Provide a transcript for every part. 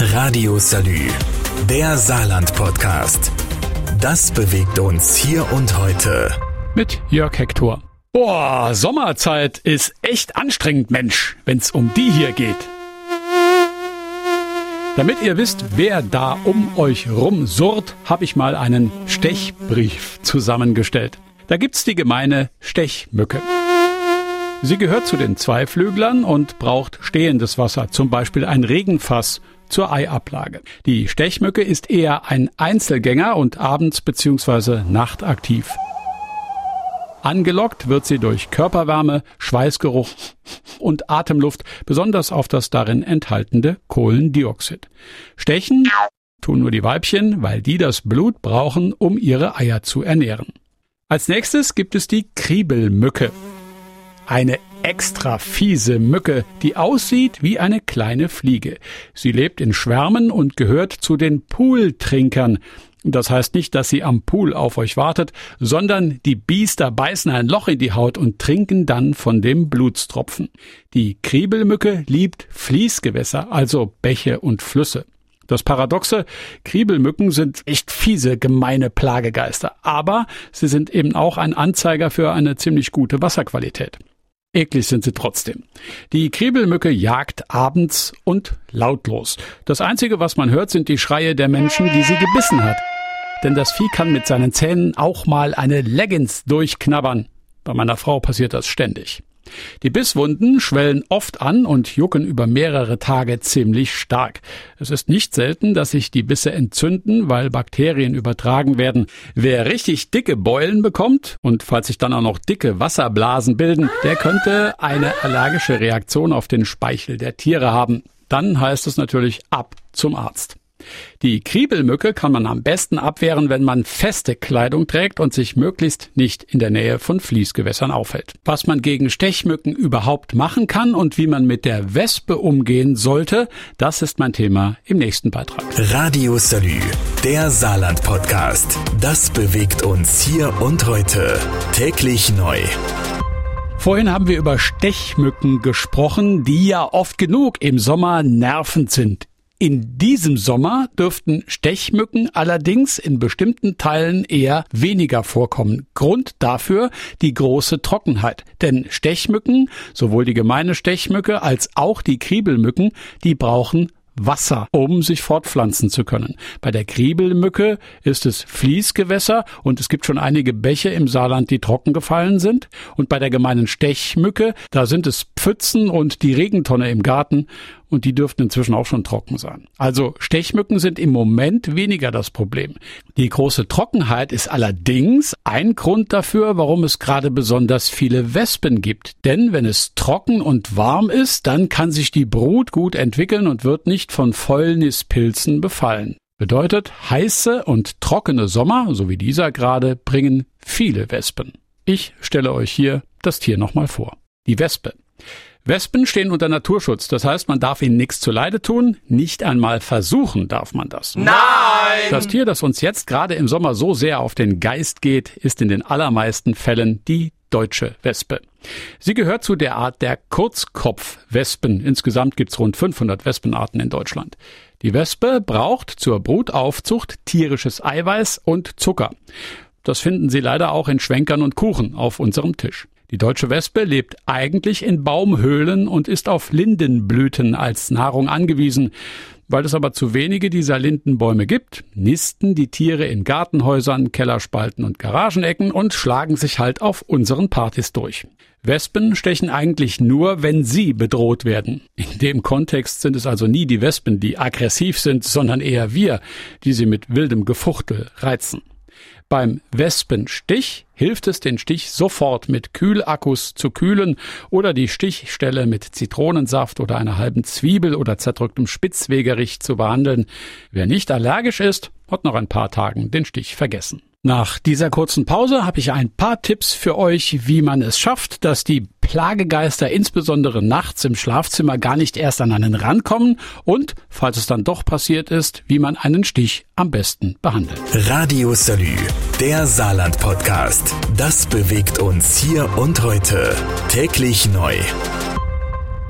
Radio Salü, der Saarland-Podcast. Das bewegt uns hier und heute. Mit Jörg Hector. Boah, Sommerzeit ist echt anstrengend, Mensch, wenn's um die hier geht. Damit ihr wisst, wer da um euch rum surrt, habe ich mal einen Stechbrief zusammengestellt. Da gibt's die gemeine Stechmücke. Sie gehört zu den Zweiflüglern und braucht stehendes Wasser, zum Beispiel ein Regenfass zur Eiablage. Die Stechmücke ist eher ein Einzelgänger und abends bzw. nachtaktiv. Angelockt wird sie durch Körperwärme, Schweißgeruch und Atemluft, besonders auf das darin enthaltene Kohlendioxid. Stechen tun nur die Weibchen, weil die das Blut brauchen, um ihre Eier zu ernähren. Als nächstes gibt es die Kriebelmücke. Eine extra fiese Mücke, die aussieht wie eine kleine Fliege. Sie lebt in Schwärmen und gehört zu den Pooltrinkern. Das heißt nicht, dass sie am Pool auf euch wartet, sondern die Biester beißen ein Loch in die Haut und trinken dann von dem Blutstropfen. Die Kriebelmücke liebt Fließgewässer, also Bäche und Flüsse. Das Paradoxe, Kriebelmücken sind echt fiese, gemeine Plagegeister, aber sie sind eben auch ein Anzeiger für eine ziemlich gute Wasserqualität. Eklig sind sie trotzdem. Die Kriebelmücke jagt abends und lautlos. Das Einzige, was man hört, sind die Schreie der Menschen, die sie gebissen hat. Denn das Vieh kann mit seinen Zähnen auch mal eine Leggings durchknabbern. Bei meiner Frau passiert das ständig. Die Bisswunden schwellen oft an und jucken über mehrere Tage ziemlich stark. Es ist nicht selten, dass sich die Bisse entzünden, weil Bakterien übertragen werden. Wer richtig dicke Beulen bekommt und falls sich dann auch noch dicke Wasserblasen bilden, der könnte eine allergische Reaktion auf den Speichel der Tiere haben. Dann heißt es natürlich ab zum Arzt. Die Kriebelmücke kann man am besten abwehren, wenn man feste Kleidung trägt und sich möglichst nicht in der Nähe von Fließgewässern aufhält. Was man gegen Stechmücken überhaupt machen kann und wie man mit der Wespe umgehen sollte, das ist mein Thema im nächsten Beitrag. Radio Salü, der Saarland-Podcast. Das bewegt uns hier und heute. Täglich neu. Vorhin haben wir über Stechmücken gesprochen, die ja oft genug im Sommer nervend sind. In diesem Sommer dürften Stechmücken allerdings in bestimmten Teilen eher weniger vorkommen. Grund dafür die große Trockenheit. Denn Stechmücken, sowohl die gemeine Stechmücke als auch die Kriebelmücken, die brauchen Wasser, um sich fortpflanzen zu können. Bei der Kriebelmücke ist es Fließgewässer und es gibt schon einige Bäche im Saarland, die trocken gefallen sind. Und bei der gemeinen Stechmücke, da sind es Pfützen und die Regentonne im Garten und die dürften inzwischen auch schon trocken sein. Also Stechmücken sind im Moment weniger das Problem. Die große Trockenheit ist allerdings ein Grund dafür, warum es gerade besonders viele Wespen gibt. Denn wenn es trocken und warm ist, dann kann sich die Brut gut entwickeln und wird nicht von Fäulnispilzen befallen. Bedeutet, heiße und trockene Sommer, so wie dieser gerade, bringen viele Wespen. Ich stelle euch hier das Tier nochmal vor. Die Wespe. Wespen stehen unter Naturschutz. Das heißt, man darf ihnen nichts zuleide tun. Nicht einmal versuchen darf man das. Nein! Das Tier, das uns jetzt gerade im Sommer so sehr auf den Geist geht, ist in den allermeisten Fällen die deutsche Wespe. Sie gehört zu der Art der Kurzkopfwespen. Insgesamt gibt's rund 500 Wespenarten in Deutschland. Die Wespe braucht zur Brutaufzucht tierisches Eiweiß und Zucker. Das finden Sie leider auch in Schwenkern und Kuchen auf unserem Tisch. Die deutsche Wespe lebt eigentlich in Baumhöhlen und ist auf Lindenblüten als Nahrung angewiesen. Weil es aber zu wenige dieser Lindenbäume gibt, nisten die Tiere in Gartenhäusern, Kellerspalten und Garagenecken und schlagen sich halt auf unseren Partys durch. Wespen stechen eigentlich nur, wenn sie bedroht werden. In dem Kontext sind es also nie die Wespen, die aggressiv sind, sondern eher wir, die sie mit wildem Gefuchtel reizen. Beim Wespenstich hilft es, den Stich sofort mit Kühlakkus zu kühlen oder die Stichstelle mit Zitronensaft oder einer halben Zwiebel oder zerdrücktem Spitzwegerich zu behandeln. Wer nicht allergisch ist, hat noch ein paar Tagen den Stich vergessen. Nach dieser kurzen Pause habe ich ein paar Tipps für euch, wie man es schafft, dass die Plagegeister insbesondere nachts im Schlafzimmer gar nicht erst an einen rankommen und, falls es dann doch passiert ist, wie man einen Stich am besten behandelt. Radio Salü, der Saarland-Podcast. Das bewegt uns hier und heute. Täglich neu.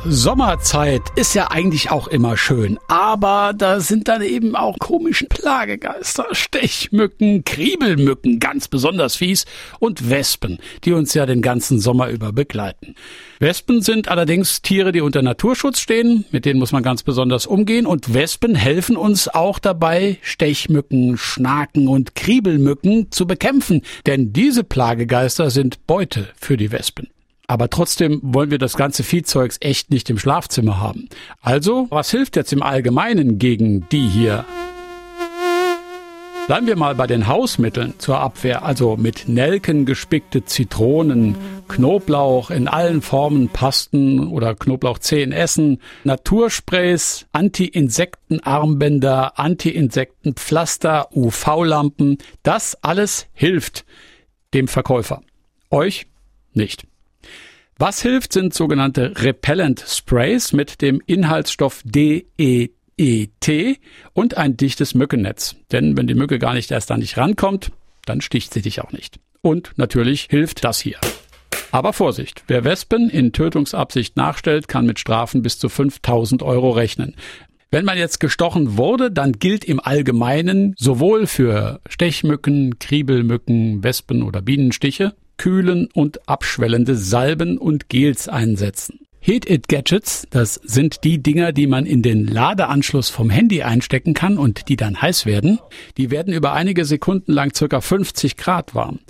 Sommerzeit ist ja eigentlich auch immer schön, aber da sind dann eben auch komische Plagegeister, Stechmücken, Kriebelmücken, ganz besonders fies, und Wespen, die uns ja den ganzen Sommer über begleiten. Wespen sind allerdings Tiere, die unter Naturschutz stehen, mit denen muss man ganz besonders umgehen, und Wespen helfen uns auch dabei, Stechmücken, Schnaken und Kriebelmücken zu bekämpfen, denn diese Plagegeister sind Beute für die Wespen. Aber trotzdem wollen wir das ganze Viehzeugs echt nicht im Schlafzimmer haben. Also, was hilft jetzt im Allgemeinen gegen die hier? Bleiben wir mal bei den Hausmitteln zur Abwehr, also mit Nelken gespickte Zitronen, Knoblauch in allen Formen, Pasten oder Knoblauchzehen essen, Natursprays, Anti-Insekten-Armbänder, Anti-Insekten-Pflaster, UV-Lampen, das alles hilft dem Verkäufer. Euch nicht. Was hilft, sind sogenannte Repellent Sprays mit dem Inhaltsstoff DET und ein dichtes Mückennetz. Denn wenn die Mücke gar nicht erst an dich rankommt, dann sticht sie dich auch nicht. Und natürlich hilft das hier. Aber Vorsicht, wer Wespen in Tötungsabsicht nachstellt, kann mit Strafen bis zu 5000 Euro rechnen. Wenn man jetzt gestochen wurde, dann gilt im Allgemeinen sowohl für Stechmücken, Kriebelmücken, Wespen oder Bienenstiche kühlen und abschwellende Salben und Gels einsetzen. Heat-It-Gadgets, das sind die Dinger, die man in den Ladeanschluss vom Handy einstecken kann und die dann heiß werden. Die werden über einige Sekunden lang circa 50 Grad warm.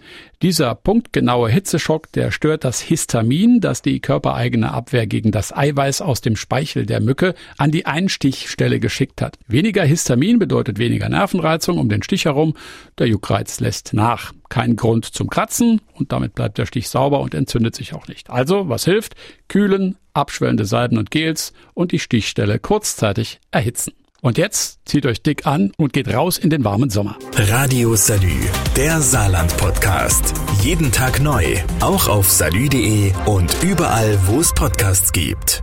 Dieser punktgenaue Hitzeschock, der stört das Histamin, das die körpereigene Abwehr gegen das Eiweiß aus dem Speichel der Mücke an die Einstichstelle geschickt hat. Weniger Histamin bedeutet weniger Nervenreizung um den Stich herum. Der Juckreiz lässt nach. Kein Grund zum Kratzen und damit bleibt der Stich sauber und entzündet sich auch nicht. Also, was hilft? Kühlen, abschwellende Salben und Gels und die Stichstelle kurzzeitig erhitzen. Und jetzt zieht euch dick an und geht raus in den warmen Sommer. Radio Salü, der Saarland-Podcast. Jeden Tag neu, auch auf salü.de und überall, wo es Podcasts gibt.